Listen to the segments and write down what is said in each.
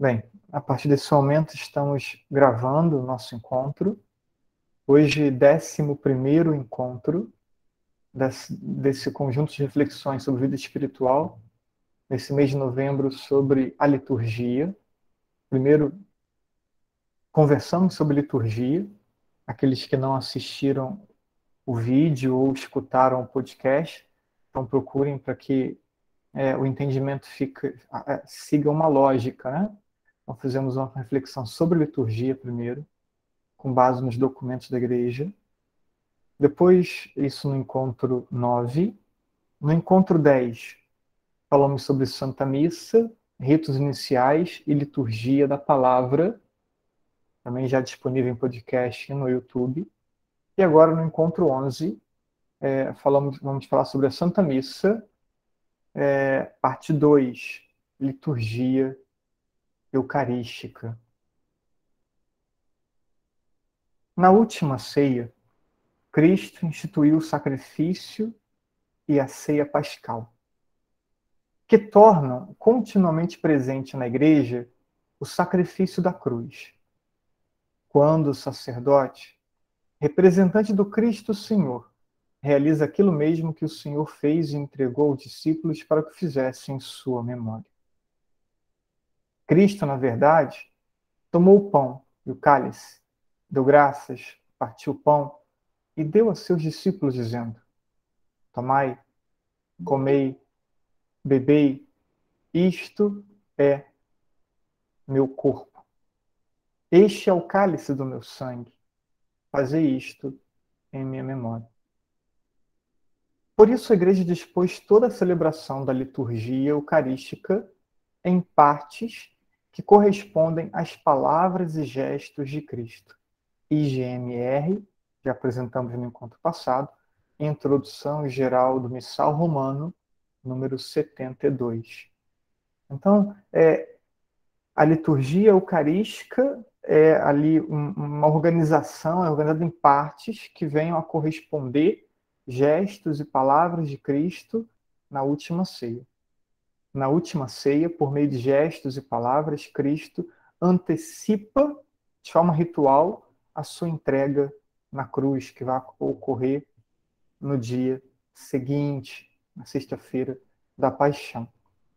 Bem, a partir desse momento estamos gravando o nosso encontro. Hoje, 11 encontro desse, desse conjunto de reflexões sobre vida espiritual, nesse mês de novembro, sobre a liturgia. Primeiro, conversamos sobre liturgia. Aqueles que não assistiram o vídeo ou escutaram o podcast, então procurem para que é, o entendimento é, siga uma lógica, né? Então fizemos uma reflexão sobre liturgia primeiro, com base nos documentos da igreja. Depois, isso no encontro 9. No encontro 10, falamos sobre Santa Missa, ritos iniciais e liturgia da palavra, também já disponível em podcast no YouTube. E agora, no encontro 11, é, falamos, vamos falar sobre a Santa Missa, é, parte 2, liturgia eucarística. Na última ceia, Cristo instituiu o sacrifício e a ceia pascal, que tornam continuamente presente na igreja o sacrifício da cruz. Quando o sacerdote, representante do Cristo Senhor, realiza aquilo mesmo que o Senhor fez e entregou aos discípulos para que fizessem em sua memória. Cristo, na verdade, tomou o pão e o cálice, deu graças, partiu o pão e deu a seus discípulos, dizendo: Tomai, comei, bebei, isto é meu corpo. Este é o cálice do meu sangue. Fazei isto em minha memória. Por isso, a igreja dispôs toda a celebração da liturgia eucarística em partes que correspondem às palavras e gestos de Cristo. IGMR, que apresentamos no encontro passado, Introdução Geral do Missal Romano, número 72. Então, é, a liturgia eucarística é ali um, uma organização, é organizada em partes que venham a corresponder gestos e palavras de Cristo na última ceia. Na última ceia, por meio de gestos e palavras, Cristo antecipa de forma ritual a sua entrega na cruz, que vai ocorrer no dia seguinte, na sexta-feira da paixão.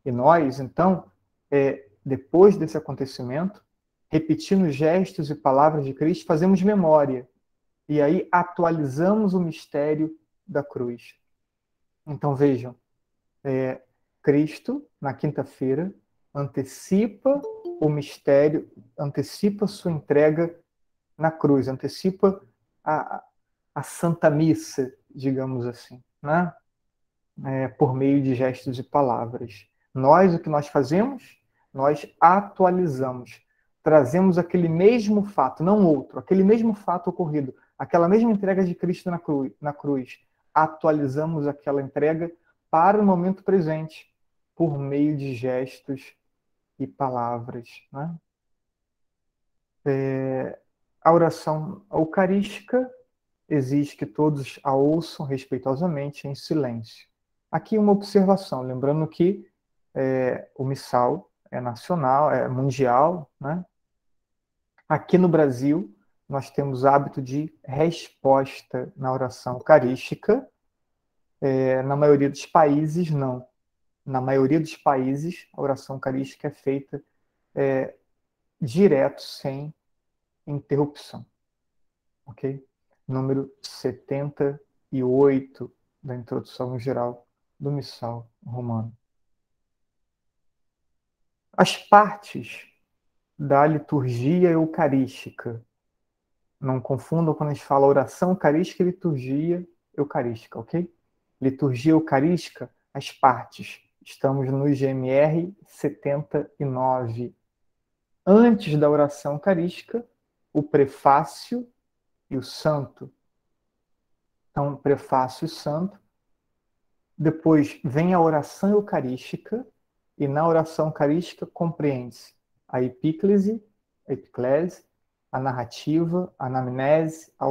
E nós, então, é, depois desse acontecimento, repetindo gestos e palavras de Cristo, fazemos memória. E aí atualizamos o mistério da cruz. Então vejam, é, Cristo, na quinta-feira, antecipa o mistério, antecipa sua entrega na cruz, antecipa a, a Santa Missa, digamos assim, né? É, por meio de gestos e palavras. Nós, o que nós fazemos? Nós atualizamos, trazemos aquele mesmo fato, não outro, aquele mesmo fato ocorrido, aquela mesma entrega de Cristo na cruz, na cruz. Atualizamos aquela entrega para o momento presente por meio de gestos e palavras. Né? É, a oração eucarística exige que todos a ouçam respeitosamente em silêncio. Aqui uma observação, lembrando que é, o missal é nacional, é mundial, né? Aqui no Brasil, nós temos hábito de resposta na oração eucarística. É, na maioria dos países, não na maioria dos países, a oração eucarística é feita é, direto, sem interrupção. Ok? Número 78 da introdução geral do Missal Romano. As partes da liturgia eucarística. Não confundam quando a gente fala oração eucarística e liturgia eucarística, ok? Liturgia eucarística, as partes Estamos no GMR 79. Antes da oração eucarística, o prefácio e o santo. Então, prefácio e santo. Depois vem a oração eucarística, e na oração eucarística compreende-se a epíclese, a epiclese, a narrativa, a anamnese, a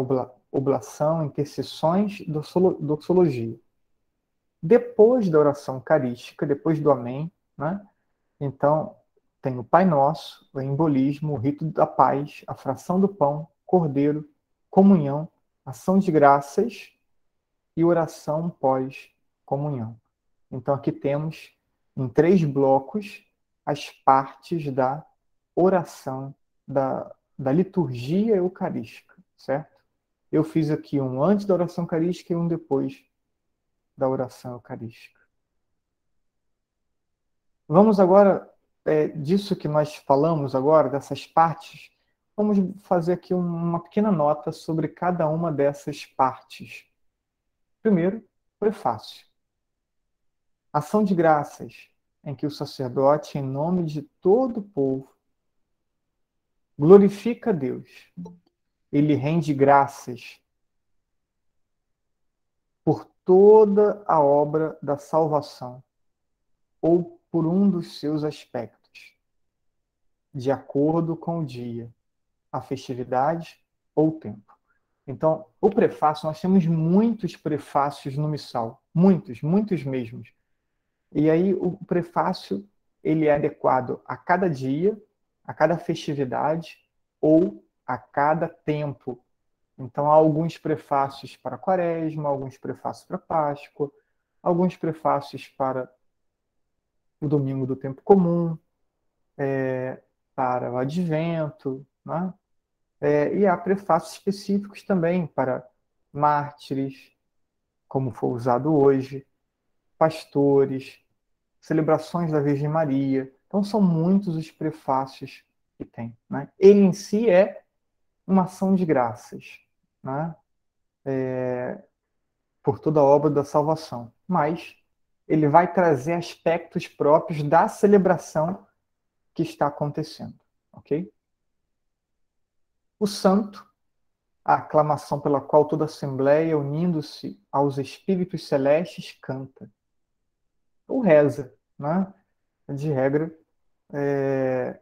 oblação, intercessões, doxologia. Depois da oração eucarística, depois do Amém, né? então tem o Pai Nosso, o embolismo, o rito da paz, a fração do pão, cordeiro, comunhão, ação de graças e oração pós-comunhão. Então aqui temos em três blocos as partes da oração, da, da liturgia eucarística, certo? Eu fiz aqui um antes da oração eucarística e um depois da oração eucarística. Vamos agora, é, disso que nós falamos agora, dessas partes, vamos fazer aqui uma pequena nota sobre cada uma dessas partes. Primeiro, prefácio. Ação de graças, em que o sacerdote, em nome de todo o povo, glorifica Deus. Ele rende graças por toda a obra da salvação, ou por um dos seus aspectos, de acordo com o dia, a festividade ou o tempo. Então, o prefácio, nós temos muitos prefácios no missal, muitos, muitos mesmos. E aí o prefácio ele é adequado a cada dia, a cada festividade ou a cada tempo. Então há alguns prefácios para Quaresma, alguns prefácios para Páscoa, alguns prefácios para o Domingo do Tempo Comum, é, para o Advento, né? É, e há prefácios específicos também para mártires, como foi usado hoje, pastores, celebrações da Virgem Maria. Então, são muitos os prefácios que tem. Né? Ele em si é uma ação de graças né? É, por toda a obra da salvação. Mas ele vai trazer aspectos próprios da celebração que está acontecendo. Ok? O santo a aclamação pela qual toda a Assembleia, unindo-se aos Espíritos Celestes, canta ou reza, né? De regra, é,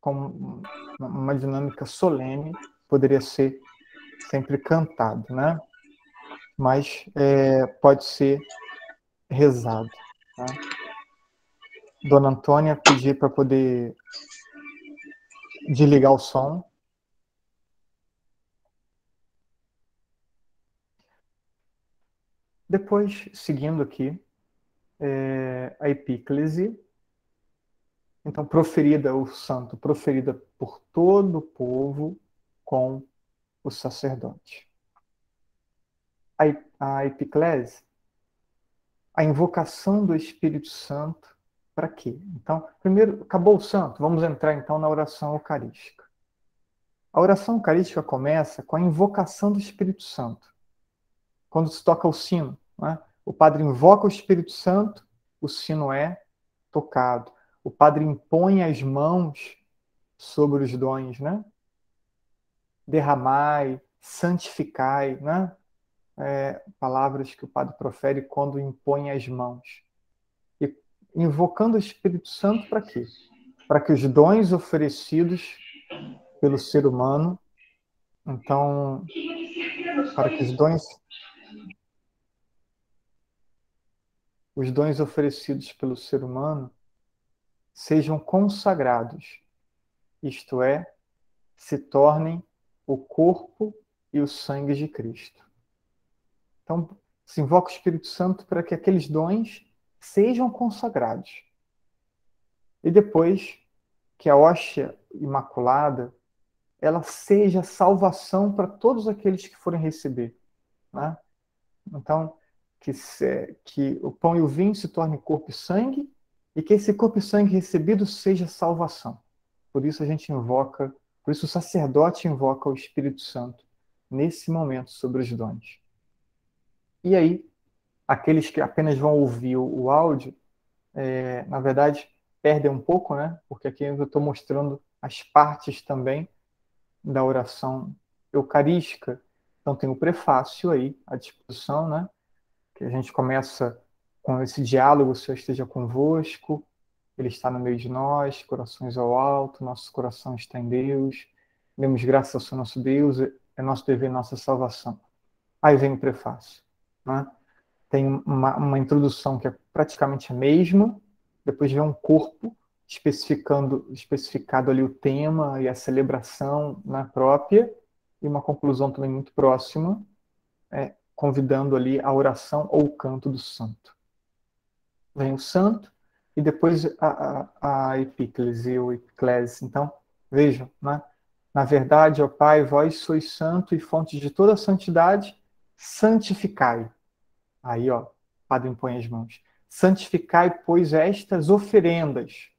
com uma dinâmica solene, poderia ser sempre cantado, né? Mas é, pode ser rezado. Tá? Dona Antônia pedir para poder desligar o som. Depois, seguindo aqui, é, a epíclese. Então, proferida o santo, proferida por todo o povo com o sacerdote. A, epiclese, a invocação do Espírito Santo, para quê? Então, primeiro, acabou o santo, vamos entrar então na oração eucarística. A oração eucarística começa com a invocação do Espírito Santo. Quando se toca o sino, né? O padre invoca o Espírito Santo, o sino é tocado. O padre impõe as mãos sobre os dons, né? Derramai, santificai, né? É, palavras que o padre profere quando impõe as mãos. E invocando o Espírito Santo para quê? Para que os dons oferecidos pelo ser humano, então, para que os dons os dons oferecidos pelo ser humano sejam consagrados, isto é, se tornem o corpo e o sangue de Cristo. Então, se invoca o Espírito Santo para que aqueles dons sejam consagrados. E depois que a hóstia imaculada ela seja salvação para todos aqueles que forem receber. Né? Então, que, se, que o pão e o vinho se tornem corpo e sangue, e que esse corpo e sangue recebido seja salvação. Por isso a gente invoca, por isso o sacerdote invoca o Espírito Santo nesse momento sobre os dons. E aí, aqueles que apenas vão ouvir o, áudio, é, na verdade, perdem um pouco, né? Porque aqui eu estou mostrando as partes também da oração eucarística. Então tem o prefácio aí à disposição, né? que a gente começa com esse diálogo, o Senhor esteja convosco, Ele está no meio de nós, corações ao alto, nosso coração está em Deus, demos graças ao nosso Deus, é nosso dever, nossa salvação. Aí vem o prefácio. Né? Tem uma, uma introdução que é praticamente a mesma, depois vem um corpo especificando, especificado ali o tema e a celebração na própria, e uma conclusão também muito próxima, é, convidando ali a oração ou o canto do santo. Vem o santo e depois a, a, a epíclese ou. Então, vejam, né? Na verdade, ó Pai, vós sois santo e fonte de toda santidade, santificai. Aí, ó, Padre impõe as mãos. Santificai, pois, estas oferendas,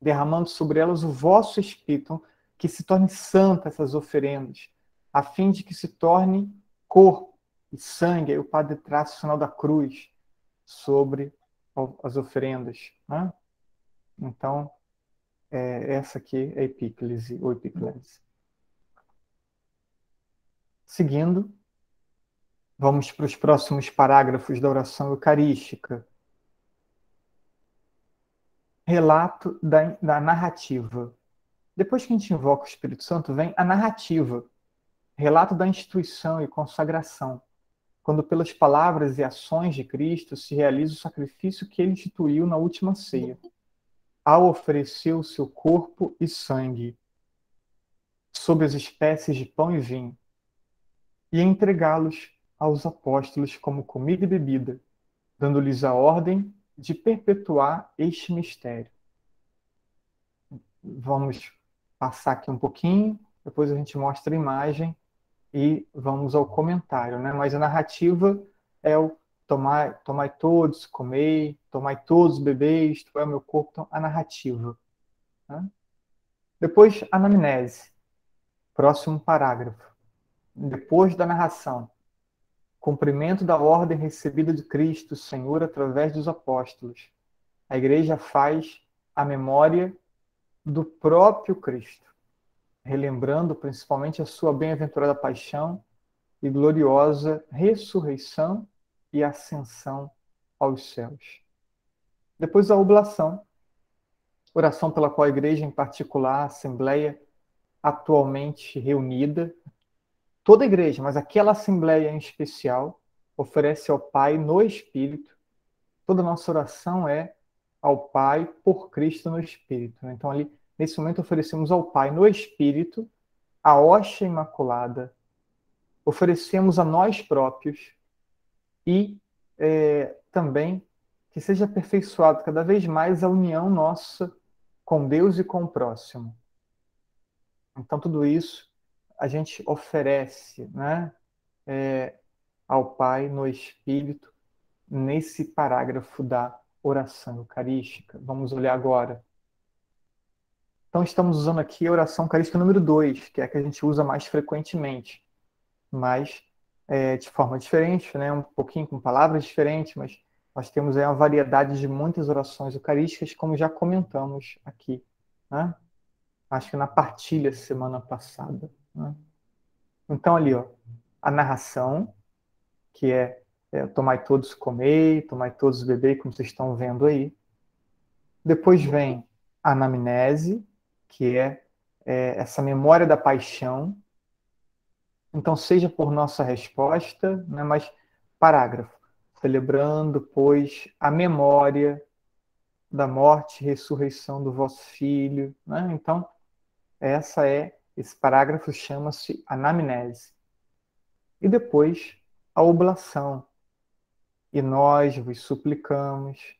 derramando sobre elas o vosso Espírito, que se tornem santas essas oferendas, a fim de que se torne corpo e sangue. Aí o Padre traça o sinal da cruz sobre as oferendas. Né? Então, é, essa aqui é a epíclese ou epiclese. Seguindo, vamos para os próximos parágrafos da oração eucarística. Relato da, da narrativa. Depois que a gente invoca o Espírito Santo, vem a narrativa, relato da instituição e consagração, quando pelas palavras e ações de Cristo se realiza o sacrifício que ele instituiu na última ceia ao oferecer o seu corpo e sangue sob as espécies de pão e vinho, e entregá-los aos apóstolos como comida e bebida, dando-lhes a ordem de perpetuar este mistério. Vamos passar aqui um pouquinho, depois a gente mostra a imagem e vamos ao comentário, né? Mas a narrativa é o tomai, tomai todos, comei, tomai todos, bebeis, tu é o meu corpo, então, a narrativa. Né? Depois, anamnese, próximo parágrafo. Depois da narração, cumprimento da ordem recebida de Cristo, Senhor, através dos apóstolos. A igreja faz a memória do próprio Cristo, relembrando principalmente a sua bem-aventurada paixão e gloriosa ressurreição e ascensão aos céus. Depois a oblação, oração pela qual a igreja, em particular, a Assembleia, atualmente reunida, toda a igreja, mas aquela Assembleia em especial, oferece ao Pai no Espírito. Toda nossa oração é ao Pai por Cristo no Espírito. Então, ali, nesse momento, oferecemos ao Pai no Espírito a hóstia imaculada, oferecemos a nós próprios e é, também que seja aperfeiçoado cada vez mais a união nossa com Deus e com o próximo. Então, tudo isso a gente oferece né, é, ao Pai no Espírito, nesse parágrafo da oração eucarística. Vamos olhar agora. Então, estamos usando aqui a oração eucarística número 2, que é a que a gente usa mais frequentemente. Mas é, de forma diferente, né? um pouquinho com palavras diferentes, mas nós temos aí uma variedade de muitas orações eucarísticas, como já comentamos aqui. Né? Acho que na partilha semana passada. Né? Então, ali, ó, a narração, que é, é tomai todos comei, tomai todos bebei, como vocês estão vendo aí. Depois vem a anamnese, que é, é essa memória da paixão, então, seja por nossa resposta, né, mas parágrafo, celebrando, pois, a memória da morte e ressurreição do vosso Filho. Né? Então, essa é, esse parágrafo chama-se anamnese. E depois, a oblação. E nós vos suplicamos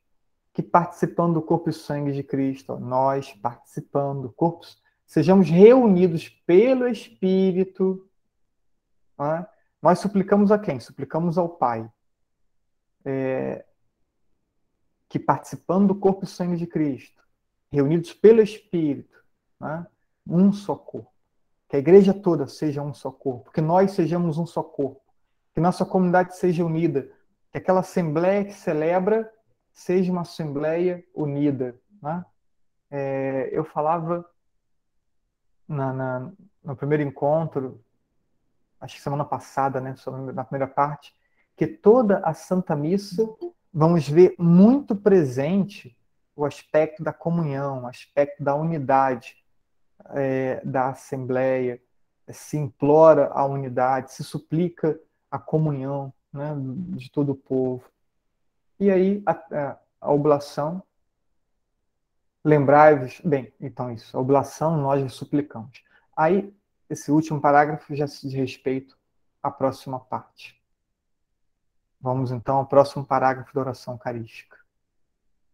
que participando do corpo e sangue de Cristo, nós participando do corpo, sejamos reunidos pelo Espírito né? Nós suplicamos a quem? Suplicamos ao Pai. É, que participando do corpo e sangue de Cristo, reunidos pelo Espírito, né? um só corpo. Que a igreja toda seja um só corpo, que nós sejamos um só corpo, que nossa comunidade seja unida, que aquela assembleia que celebra seja uma assembleia unida. Né? É, eu falava na, na, no primeiro encontro acho que semana passada, né, na primeira parte, que toda a Santa Missa vamos ver muito presente o aspecto da comunhão, o aspecto da unidade é, da Assembleia, se implora a unidade, se suplica a comunhão né, de todo o povo. E aí a, a, a oblação Lembrai-vos, bem, então isso, a oblação nós suplicamos. Aí, esse último parágrafo já se diz respeito à próxima parte. Vamos então ao próximo parágrafo da oração eucarística.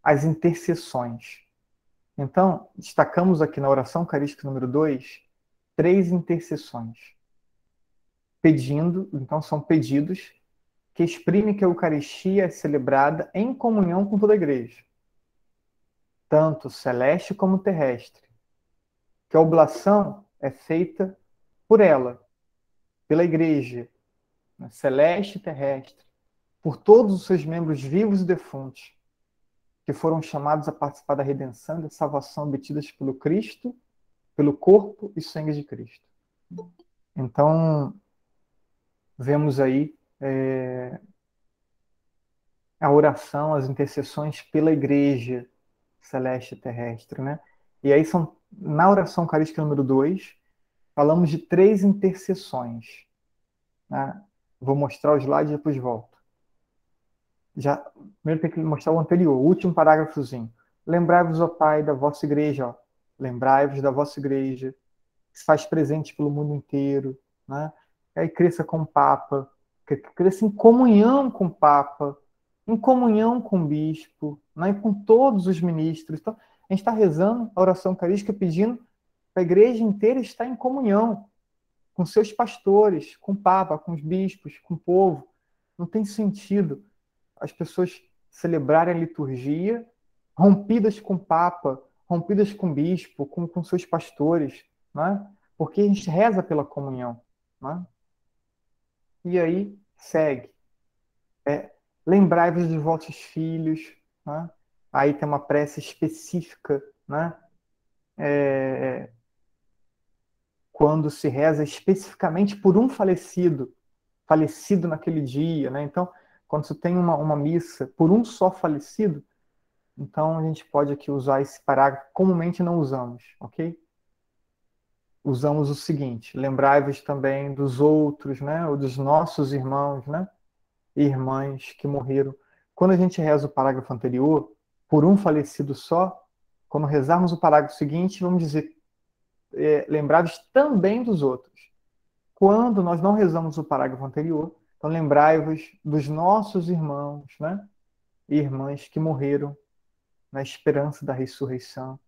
As intercessões. Então, destacamos aqui na oração eucarística número 2 três intercessões. Pedindo, então são pedidos que exprimem que a Eucaristia é celebrada em comunhão com toda a igreja, tanto celeste como terrestre. Que a oblação é feita por ela, pela igreja, né, celeste e terrestre, por todos os seus membros vivos e defuntos, que foram chamados a participar da redenção e da salvação obtidas pelo Cristo, pelo corpo e sangue de Cristo. Então, vemos aí é, a oração, as intercessões pela igreja celeste e terrestre, né? E aí são, na oração eucarística número 2, falamos de três intercessões. Né? Vou mostrar o slide e depois volto. Já, primeiro tem que mostrar o anterior, o último parágrafozinho. Lembrai-vos, ó Pai, da vossa igreja. Lembrai-vos da vossa igreja, que se faz presente pelo mundo inteiro, né? E aí cresça com o Papa, que cresça em comunhão com o Papa, em comunhão com o bispo, né, com todos os ministros. Então, a gente está rezando a oração eucarística pedindo para a igreja inteira estar em comunhão com seus pastores, com o Papa, com os bispos, com o povo. Não tem sentido as pessoas celebrarem a liturgia rompidas com o Papa, rompidas com o bispo, com, com seus pastores, né? porque a gente reza pela comunhão. Né? E aí segue. É, Lembrai-vos dos vossos filhos. Né? Aí tem uma prece específica. Né? É, quando se reza especificamente por um falecido, falecido naquele dia. Né? Então, quando se tem uma, uma missa por um só falecido, então a gente pode aqui usar esse parágrafo, comumente não usamos, ok? Usamos o seguinte: lembrai-vos também dos outros, né, ou dos nossos irmãos, né, e irmãs que morreram. Quando a gente reza o parágrafo anterior, por um falecido só, quando rezarmos o parágrafo seguinte, vamos dizer: é, lembrai-vos também dos outros. Quando nós não rezamos o parágrafo anterior, então lembrai-vos dos nossos irmãos, né, e irmãs que morreram na esperança da ressurreição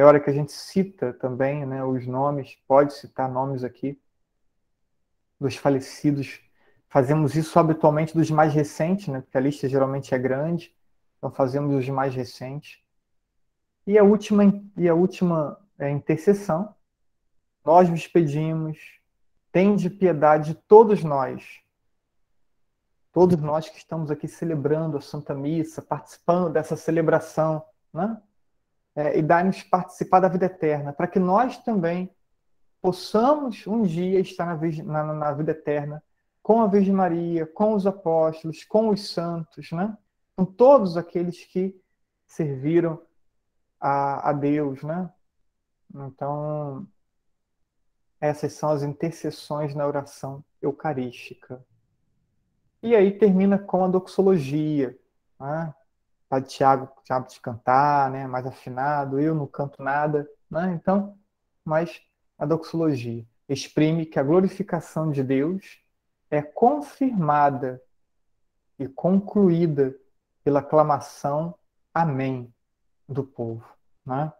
é hora que a gente cita também né, os nomes, pode citar nomes aqui dos falecidos. Fazemos isso habitualmente dos mais recentes, né, porque a lista geralmente é grande, então fazemos os mais recentes. E a última, e a última é, intercessão, nós vos pedimos, tende piedade de todos nós, todos nós que estamos aqui celebrando a Santa Missa, participando dessa celebração, né? É, e dar-nos participar da vida eterna, para que nós também possamos um dia estar na, na, na, vida eterna com a Virgem Maria, com os apóstolos, com os santos, né? com todos aqueles que serviram a, a Deus. Né? Então, essas são as intercessões na oração eucarística. E aí termina com a doxologia. Né? Padre Tiago sabe de cantar, né? mais afinado, eu não canto nada. Né? Então, mas a doxologia exprime que a glorificação de Deus é confirmada e concluída pela aclamação Amém do povo. Né?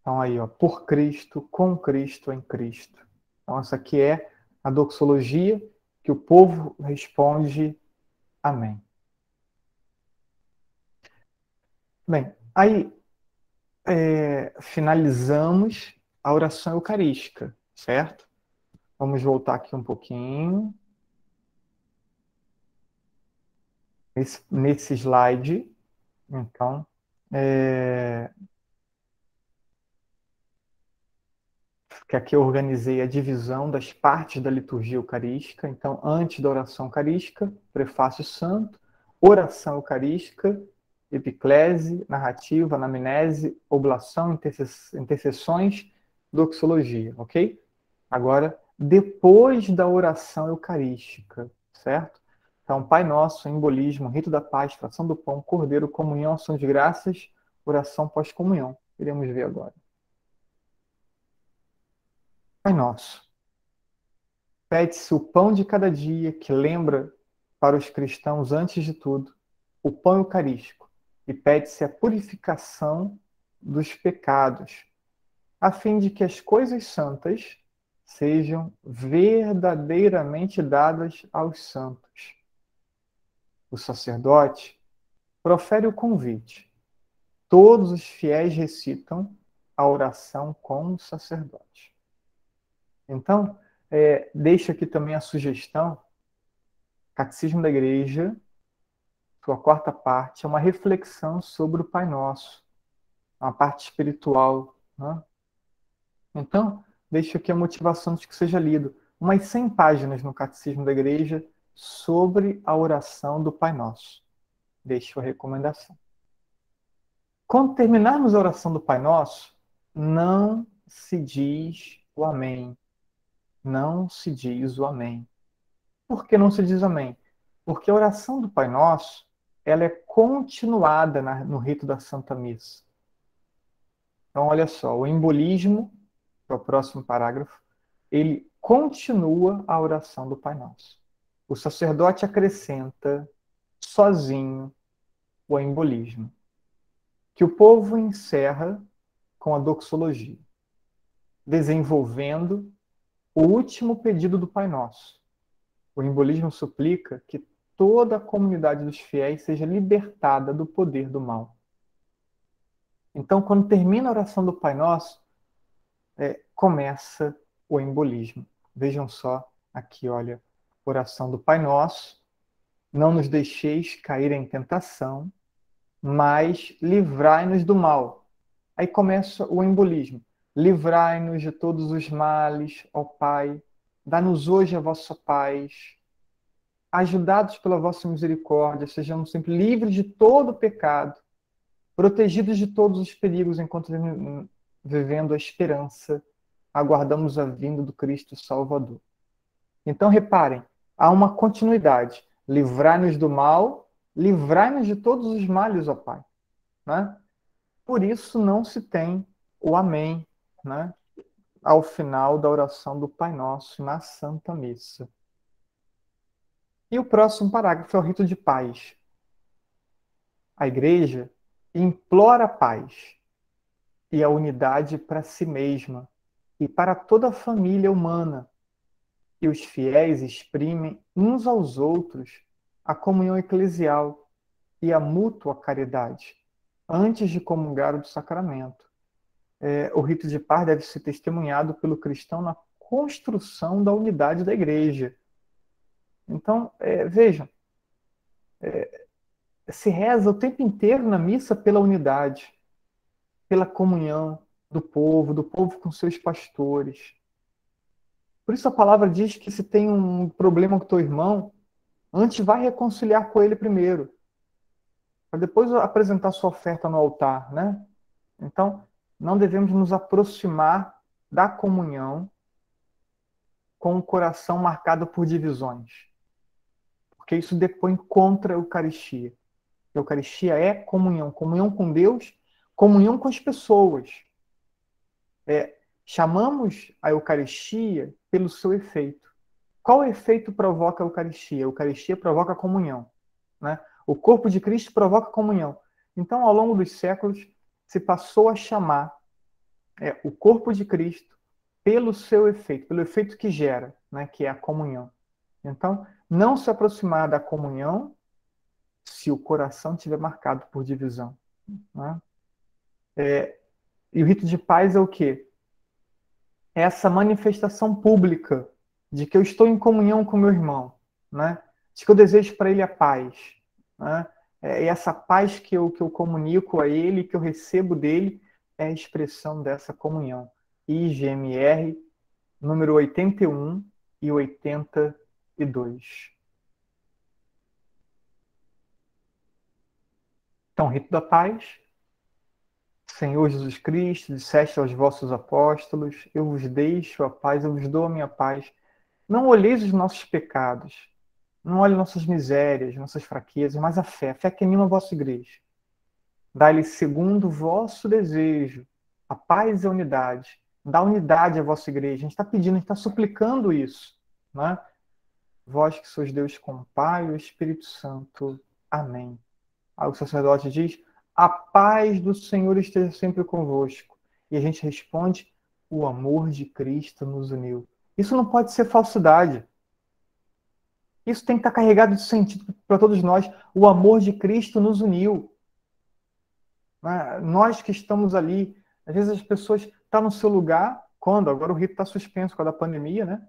Então aí, ó, por Cristo, com Cristo, em Cristo. Então essa aqui é a doxologia que o povo responde Amém. Bem, aí é, finalizamos a oração eucarística, certo? Vamos voltar aqui um pouquinho. Nesse, nesse slide, então, é, que aqui eu organizei a divisão das partes da liturgia eucarística. Então, antes da oração eucarística, prefácio santo, oração eucarística epiclese, narrativa, anamnese, oblação, intercessões, doxologia, ok? Agora, depois da oração eucarística, certo? Então, Pai Nosso, embolismo, rito da paz, fração do pão, cordeiro, comunhão, ação de graças, oração pós-comunhão. Iremos ver agora. Pai nosso, pede-se o pão de cada dia que lembra para os cristãos, antes de tudo, o pão eucarístico e pede-se a purificação dos pecados, a fim de que as coisas santas sejam verdadeiramente dadas aos santos. O sacerdote profere o convite. Todos os fiéis recitam a oração com o sacerdote. Então, é, deixo aqui também a sugestão, Catecismo da Igreja, sua quarta parte, é uma reflexão sobre o Pai Nosso, uma parte espiritual. Né? Então, deixo aqui a motivação de que seja lido. Umas 100 páginas no Catecismo da Igreja sobre a oração do Pai Nosso. Deixo a recomendação. Quando terminarmos a oração do Pai Nosso, não se diz o Amém. Não se diz o Amém. Por que não se diz Amém? Porque a oração do Pai Nosso ela é continuada na, no rito da Santa Missa. Então, olha só, o embolismo, que é o próximo parágrafo, ele continua a oração do Pai Nosso. O sacerdote acrescenta sozinho o embolismo, que o povo encerra com a doxologia, desenvolvendo o último pedido do Pai Nosso. O embolismo suplica que toda a comunidade dos fiéis seja libertada do poder do mal. Então, quando termina a oração do Pai Nosso, é, começa o embolismo. Vejam só aqui, olha, oração do Pai Nosso. Não nos deixeis cair em tentação, mas livrai-nos do mal. Aí começa o embolismo. Livrai-nos de todos os males, ó Pai. Dá-nos hoje a vossa paz ajudados pela vossa misericórdia, sejamos sempre livres de todo pecado, protegidos de todos os perigos enquanto vivendo a esperança, aguardamos a vinda do Cristo Salvador. Então, reparem, há uma continuidade. Livrai-nos do mal, livrai-nos de todos os males, ó Pai. Né? Por isso não se tem o Amém né? ao final da oração do Pai Nosso na Santa Missa. E o próximo parágrafo é o rito de paz. A igreja implora paz e a unidade para si mesma e para toda a família humana. E os fiéis exprimem uns aos outros a comunhão eclesial e a mútua caridade antes de comungar do sacramento. É, o rito de paz deve ser testemunhado pelo cristão na construção da unidade da igreja então, é, vejam, é, se reza o tempo inteiro na missa pela unidade, pela comunhão do povo, do povo com seus pastores. Por isso a palavra diz que se tem um problema com teu irmão, antes vai reconciliar com ele primeiro, para depois apresentar sua oferta no altar, né? Então, não devemos nos aproximar da comunhão com o coração marcado por divisões porque isso depõe contra a Eucaristia. A Eucaristia é comunhão, comunhão com Deus, comunhão com as pessoas. É, chamamos a Eucaristia pelo seu efeito. Qual efeito provoca a Eucaristia? A Eucaristia provoca comunhão. Né? O corpo de Cristo provoca comunhão. Então, ao longo dos séculos, se passou a chamar é, o corpo de Cristo pelo seu efeito, pelo efeito que gera, né, que é a comunhão. Então, não se aproximar da comunhão se o coração estiver marcado por divisão. Né? É, e o rito de paz é o quê? É essa manifestação pública de que eu estou em comunhão com meu irmão, né? de que eu desejo para ele a paz. Né? É essa paz que eu, que eu comunico a ele, que eu recebo dele, é a expressão dessa comunhão. IGMR, número 81 e 80 e 2. Então, rito da paz. Senhor Jesus Cristo, disseste aos vossos apóstolos: Eu vos deixo a paz, eu vos dou a minha paz. Não olheis os nossos pecados, não olhe nossas misérias, nossas fraquezas, mas a fé, a fé que anima a vossa igreja. dai-lhe segundo o vosso desejo, a paz e a unidade. Dá unidade à vossa igreja. A gente está pedindo, a gente está suplicando isso. Né? Vós que sois Deus com Pai o Espírito Santo. Amém. Aí o sacerdote diz: A paz do Senhor esteja sempre convosco. E a gente responde: O amor de Cristo nos uniu. Isso não pode ser falsidade. Isso tem que estar carregado de sentido para todos nós. O amor de Cristo nos uniu. Né? Nós que estamos ali, às vezes as pessoas estão no seu lugar, quando? Agora o rito está suspenso por causa da pandemia, né?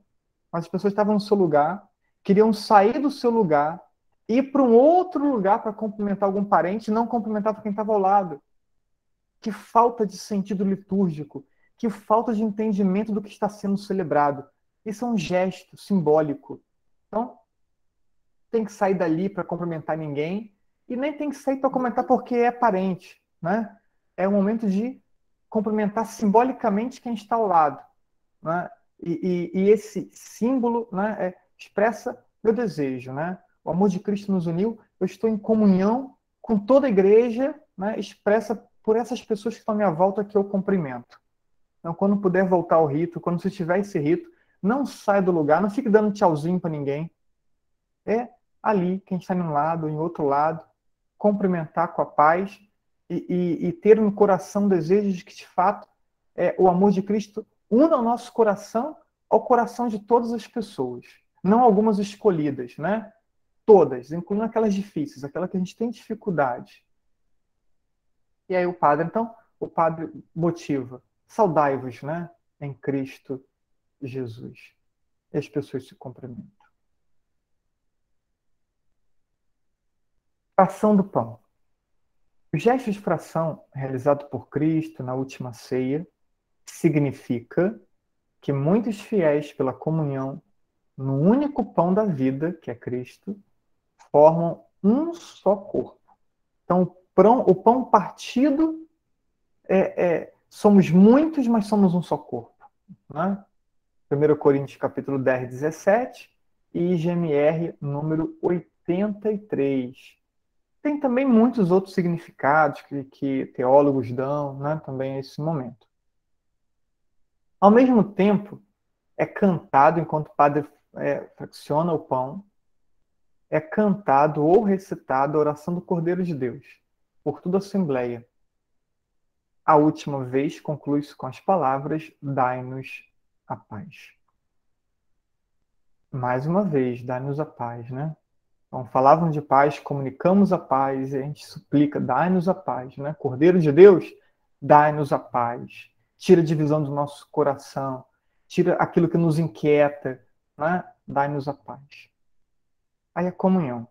Mas as pessoas estavam no seu lugar, queriam sair do seu lugar, ir para um outro lugar para cumprimentar algum parente, não cumprimentar quem estava ao lado. Que falta de sentido litúrgico, que falta de entendimento do que está sendo celebrado. Isso é um gesto simbólico. Então, tem que sair dali para cumprimentar ninguém e nem tem que sair para comentar porque é parente, né? É o momento de cumprimentar simbolicamente quem está ao lado, né? E, e, e esse símbolo, né, é, expressa meu desejo, né? O amor de Cristo nos uniu. Eu estou em comunhão com toda a igreja, né, expressa por essas pessoas que estão à minha volta que eu cumprimento. Então, quando puder voltar ao rito, quando você tiver esse rito, não saia do lugar, não fique dando tchauzinho para ninguém. É ali, quem está em um lado, em outro lado, cumprimentar com a paz e, e, e ter no coração desejo de que, de fato, é, o amor de Cristo una o nosso coração ao coração de todas as pessoas, não algumas escolhidas, né? Todas, incluindo aquelas difíceis, aquelas que a gente tem dificuldade. E aí o padre, então, o padre motiva, saudai-vos, né, em Cristo Jesus. E as pessoas se cumprimentam. Fração do pão. O gesto de fração realizado por Cristo na última ceia significa que muitos fiéis, pela comunhão no único pão da vida, que é Cristo, formam um só corpo. Então, o pão, partido é, é, somos muitos, mas somos um só corpo. Né? 1 Coríntios capítulo 10, 17 e IGMR número 83. Tem também muitos outros significados que, que teólogos dão né, também a esse momento. Ao mesmo tempo, é cantado enquanto o padre é, fracciona o pão, é cantado ou recitado a oração do Cordeiro de Deus, por toda a Assembleia. A última vez conclui-se com as palavras: Dai-nos a paz. Mais uma vez, dai-nos a paz, né? Então, falavam de paz, comunicamos a paz, e a gente suplica, dai-nos a paz, né? Cordeiro de Deus, dai-nos a paz. Tira a divisão do nosso coração, tira aquilo que nos inquieta, né? Dai-nos a paz. Aí a comunhão,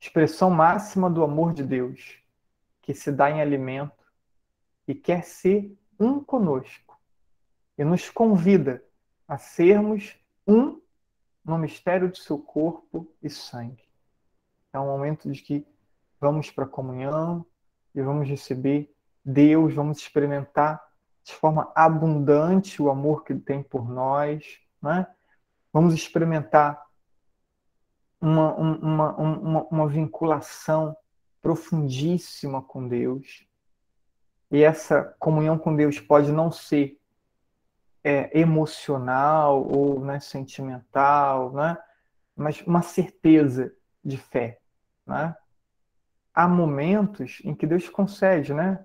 expressão máxima do amor de Deus, que se dá em alimento e quer ser um conosco e nos convida a sermos um no mistério de seu corpo e sangue. É um momento de que vamos para a comunhão e vamos receber Deus, vamos experimentar de forma abundante o amor que Ele tem por nós, né? Vamos experimentar uma, uma, uma, uma vinculação profundíssima com Deus. E essa comunhão com Deus pode não ser é, emocional ou né, sentimental, né? mas uma certeza de fé. Né? Há momentos em que Deus concede, né?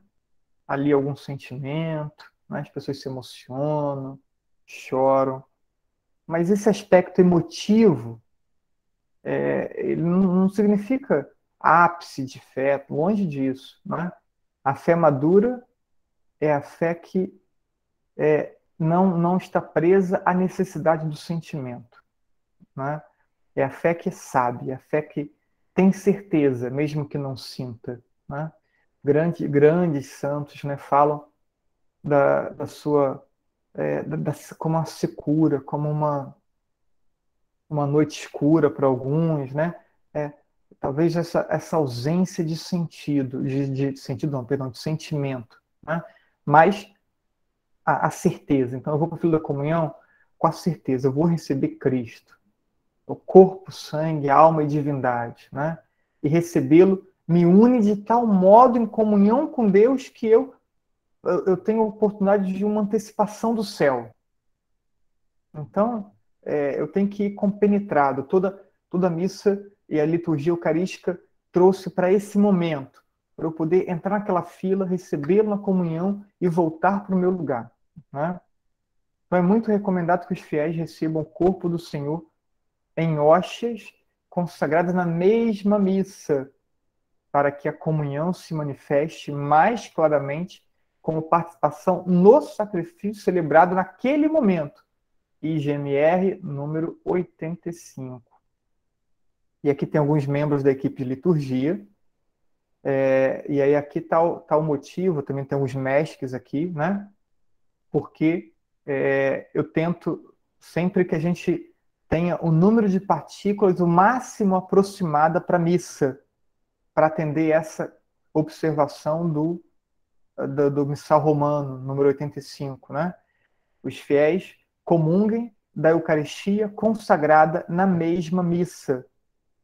Ali algum sentimento, né? as pessoas se emocionam, choram, mas esse aspecto emotivo é, ele não significa ápice de fé, longe disso. Né? A fé madura é a fé que é, não, não está presa à necessidade do sentimento. Né? É a fé que sabe, é a fé que tem certeza, mesmo que não sinta. Né? Grande, grandes santos né, falam da, da sua. É, como uma secura, como uma, uma noite escura para alguns, né? É, talvez essa, essa ausência de sentido, de, de sentido não, perdão, de sentimento, né? Mas a, a certeza. Então eu vou para o filho da comunhão com a certeza, eu vou receber Cristo o corpo, sangue, alma e divindade, né? E recebê-lo me une de tal modo em comunhão com Deus que eu, eu tenho a oportunidade de uma antecipação do céu. Então, é, eu tenho que ir compenetrado. Toda, toda a missa e a liturgia eucarística trouxe para esse momento, para eu poder entrar naquela fila, recebê-lo na comunhão e voltar para o meu lugar. Né? Então, é muito recomendado que os fiéis recebam o corpo do Senhor em hóstias consagradas na mesma missa, para que a comunhão se manifeste mais claramente como participação no sacrifício celebrado naquele momento. IGMR número 85. E aqui tem alguns membros da equipe de liturgia. É, e aí aqui está o, tá o motivo, também tem os mestres aqui, né? Porque é, eu tento sempre que a gente tenha o número de partículas o máximo aproximada para a missa, para atender essa observação do, do, do missal romano, número 85, né? Os fiéis comunguem da Eucaristia consagrada na mesma missa,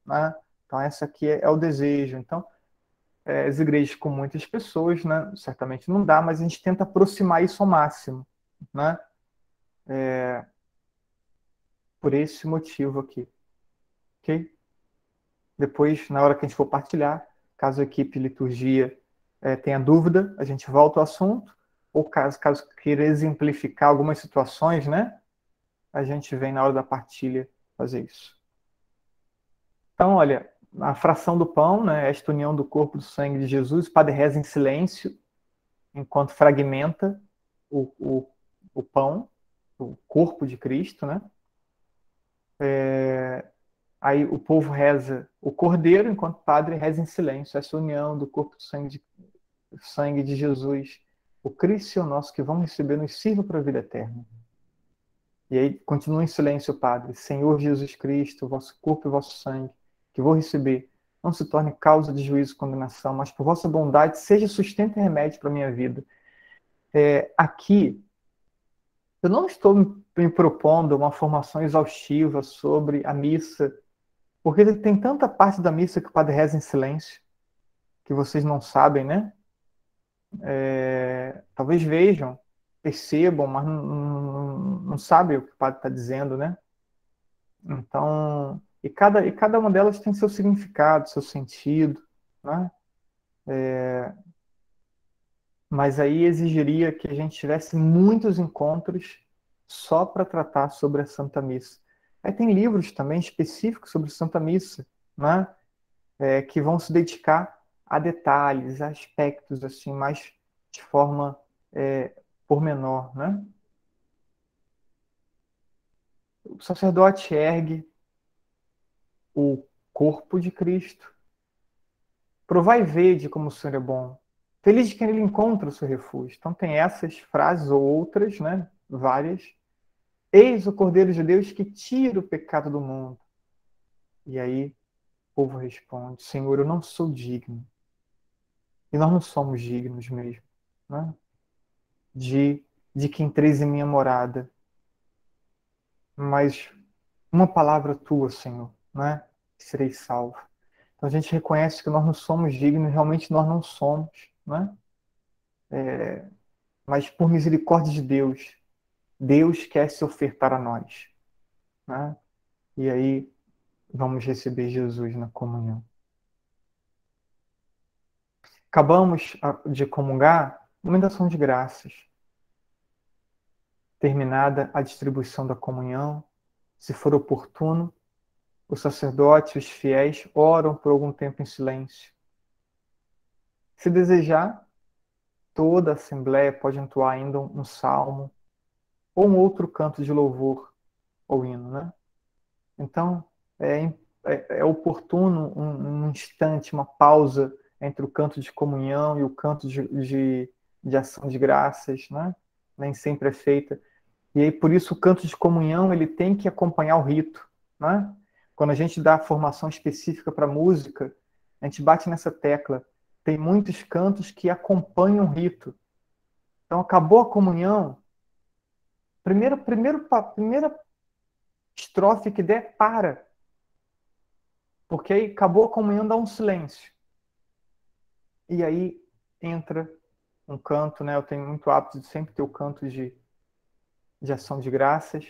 né? Então, essa aqui é, é o desejo. Então, é, as igrejas com muitas pessoas, né? Certamente não dá, mas a gente tenta aproximar isso ao máximo, né? É, por esse motivo aqui. Ok? Depois, na hora que a gente for partilhar, caso a equipe liturgia é, tenha dúvida, a gente volta ao assunto, ou caso, caso queira exemplificar algumas situações, né? A gente vem na hora da partilha fazer isso. Então, olha, a fração do pão, né, esta união do corpo do sangue de Jesus, o padre reza em silêncio, enquanto fragmenta o, o, o pão, o corpo de Cristo, né? É, aí o povo reza o cordeiro, enquanto o padre reza em silêncio, essa união do corpo do sangue de, sangue de Jesus, o Cristo o nosso que vamos receber, nos sirva para a vida eterna. E aí continua em silêncio o padre, Senhor Jesus Cristo, vosso corpo e vosso sangue, que vou receber, não se torne causa de juízo e condenação, mas por vossa bondade seja sustento e remédio para a minha vida. É, aqui, eu não estou me propondo uma formação exaustiva sobre a missa, porque tem tanta parte da missa que o padre reza em silêncio, que vocês não sabem, né? É, talvez vejam, percebam, mas não, não, não sabem o que o padre está dizendo, né? Então, e cada, e cada uma delas tem seu significado, seu sentido, né? É, mas aí exigiria que a gente tivesse muitos encontros só para tratar sobre a Santa Missa. Aí tem livros também específicos sobre Santa Missa, né? É, que vão se dedicar a detalhes, a aspectos assim mais de forma é, pormenor, né? O sacerdote ergue o corpo de Cristo. Provai e vede como o Senhor é bom. Feliz de quem ele encontra o seu refúgio. Então tem essas frases ou outras, né? Várias. Eis o Cordeiro de Deus que tira o pecado do mundo. E aí o povo responde: Senhor, eu não sou digno. E nós não somos dignos mesmo, né? De, de que entreis em minha morada. Mas uma palavra tua, Senhor, né? Serei salvo. Então a gente reconhece que nós não somos dignos, realmente nós não somos né? É, mas por misericórdia de Deus, Deus quer se ofertar a nós. Né? E aí vamos receber Jesus na comunhão. Acabamos de comungar, uma ação de graças. Terminada a distribuição da comunhão, se for oportuno, o sacerdote e os fiéis oram por algum tempo em silêncio. Se desejar, toda a Assembleia pode entoar ainda um salmo ou um outro canto de louvor ou hino, né? Então, é, é, é oportuno um, um, instante, uma pausa entre o canto de comunhão e o canto de, de, de ação de graças, né? Nem sempre é feita. E aí, por isso, o canto de comunhão ele tem que acompanhar o rito, né? Quando a gente dá formação específica para música, a gente bate nessa tecla tem muitos cantos que acompanham o rito. Então, acabou a comunhão, primeiro, primeiro, primeira estrofe que der, para. Porque aí acabou a comunhão, dá um silêncio. E aí entra um canto, né? Eu tenho muito hábito de sempre ter o canto de, de ação de graças.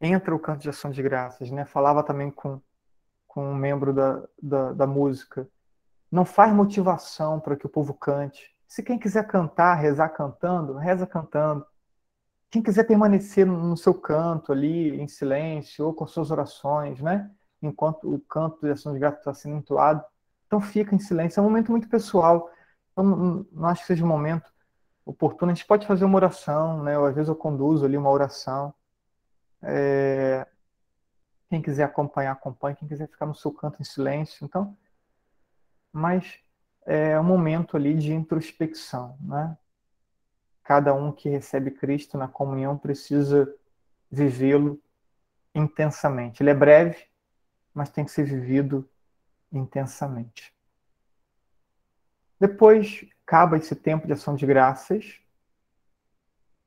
Entra o canto de ação de graças, né? Falava também com, com um membro da, da, da música. Não faz motivação para que o povo cante. Se quem quiser cantar, rezar cantando, reza cantando. Quem quiser permanecer no seu canto ali, em silêncio, ou com suas orações, né? Enquanto o canto de ação de graças está sendo entoado, então fica em silêncio. É um momento muito pessoal. Então, não, não acho que seja um momento oportuno. A gente pode fazer uma oração, né? Ou às vezes eu conduzo ali uma oração. É... Quem quiser acompanhar, acompanhe. Quem quiser ficar no seu canto em silêncio. Então, mas é um momento ali de introspecção, né? Cada um que recebe Cristo na comunhão precisa vivê-lo intensamente. Ele é breve, mas tem que ser vivido intensamente. Depois acaba esse tempo de ação de graças,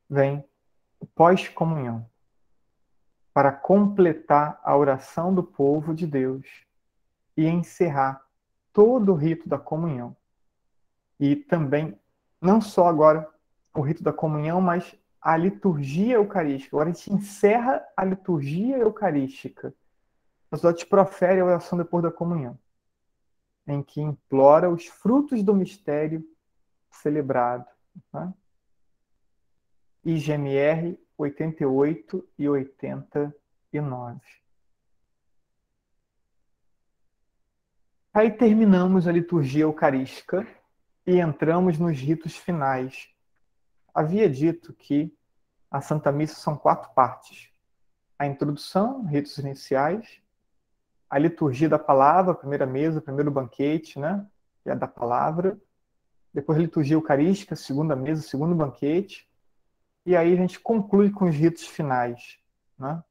vem o pós-comunhão, para completar a oração do povo de Deus e encerrar todo o rito da comunhão. E também, não só agora o rito da comunhão, mas a liturgia eucarística. Agora a gente encerra a liturgia eucarística. O sacerdote profere a oração depois da comunhão em que implora os frutos do mistério celebrado. Né? IGMR 88 e 89. Aí terminamos a liturgia eucarística e entramos nos ritos finais. Havia dito que a Santa Missa são quatro partes: a introdução, ritos iniciais, a liturgia da palavra, a primeira mesa, o primeiro banquete, né? Que é da palavra. Depois a liturgia eucarística, segunda mesa, segundo banquete. E aí a gente conclui com os ritos finais, né?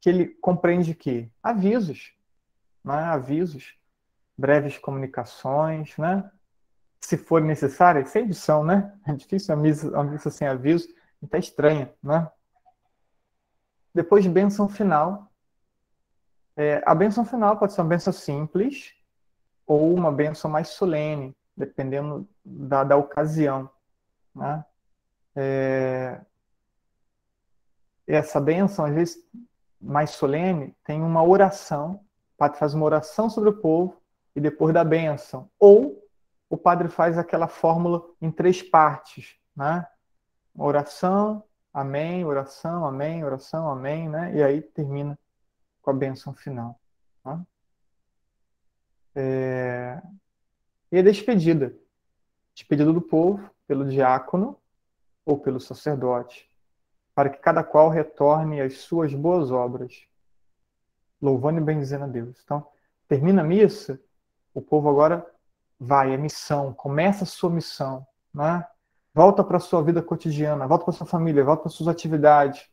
Que ele compreende que avisos, né? Avisos, breves comunicações, né? Se for necessário, sem edição, né? É difícil a missa, a missa sem aviso, está estranha, né? Depois bênção final, é, a benção final pode ser uma benção simples ou uma benção mais solene, dependendo da, da ocasião. Né? É, essa benção, às vezes, mais solene, tem uma oração. O padre faz uma oração sobre o povo e depois da benção. Ou o padre faz aquela fórmula em três partes, né? Oração, amém, oração, amém, oração, amém, né? E aí termina com a benção final. Tá? É... E a despedida. Despedida do povo pelo diácono ou pelo sacerdote, para que cada qual retorne às suas boas obras, louvando e bendizendo a Deus. Então, termina a missa, o povo agora vai, é missão, começa a sua missão, né? volta para a sua vida cotidiana, volta para sua família, volta para suas atividades,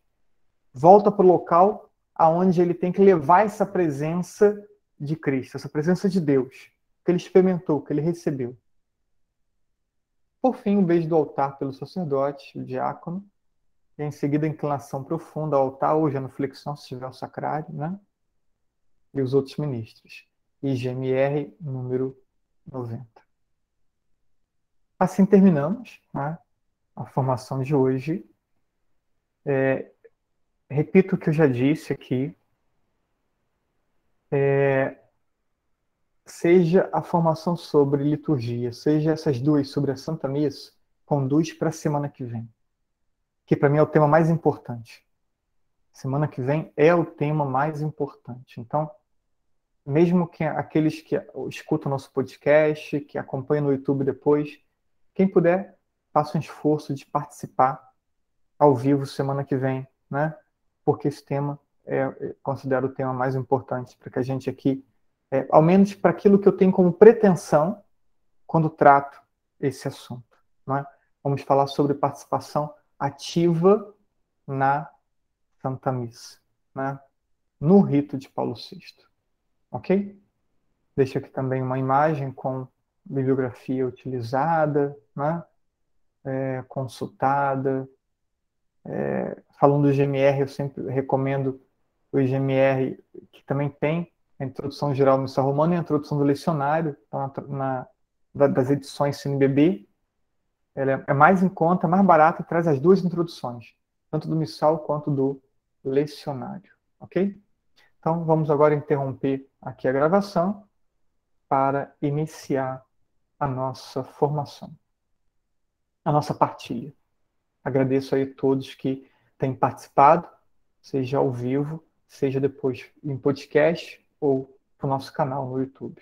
volta para o local aonde ele tem que levar essa presença de Cristo, essa presença de Deus, que ele experimentou, que ele recebeu. Por fim, o um beijo do altar pelo sacerdote, o diácono, e em seguida a inclinação profunda ao altar, ou genuflexão, se tiver o sacrário, né? E os outros ministros. IGMR número 90. Assim terminamos né, a formação de hoje. É, repito o que eu já disse aqui, é, seja a formação sobre liturgia, seja essas duas sobre a Santa Missa, conduz para a semana que vem, que para mim é o tema mais importante. Semana que vem é o tema mais importante. Então, mesmo que aqueles que escutam nosso podcast, que acompanham no YouTube depois, quem puder, faça um esforço de participar ao vivo semana que vem, né? Porque esse tema é, é considero o tema mais importante para que a gente aqui, é, ao menos para aquilo que eu tenho como pretensão quando trato esse assunto. É? Vamos falar sobre participação ativa na Santa Missa, né? no rito de Paulo VI. Ok? Deixo aqui também uma imagem com bibliografia utilizada, né? É, consultada, é, falando do GMR, eu sempre recomendo o IGMR, que também tem a introdução geral missa romana e a introdução do lecionário, tá na, na das edições CNBB. Ela é mais em conta, mais barata traz as duas introduções, tanto do missal quanto do lecionário, ok? Então, vamos agora interromper aqui a gravação para iniciar a nossa formação, a nossa partilha. Agradeço aí a todos que têm participado, seja ao vivo, seja depois em podcast ou para o nosso canal no YouTube.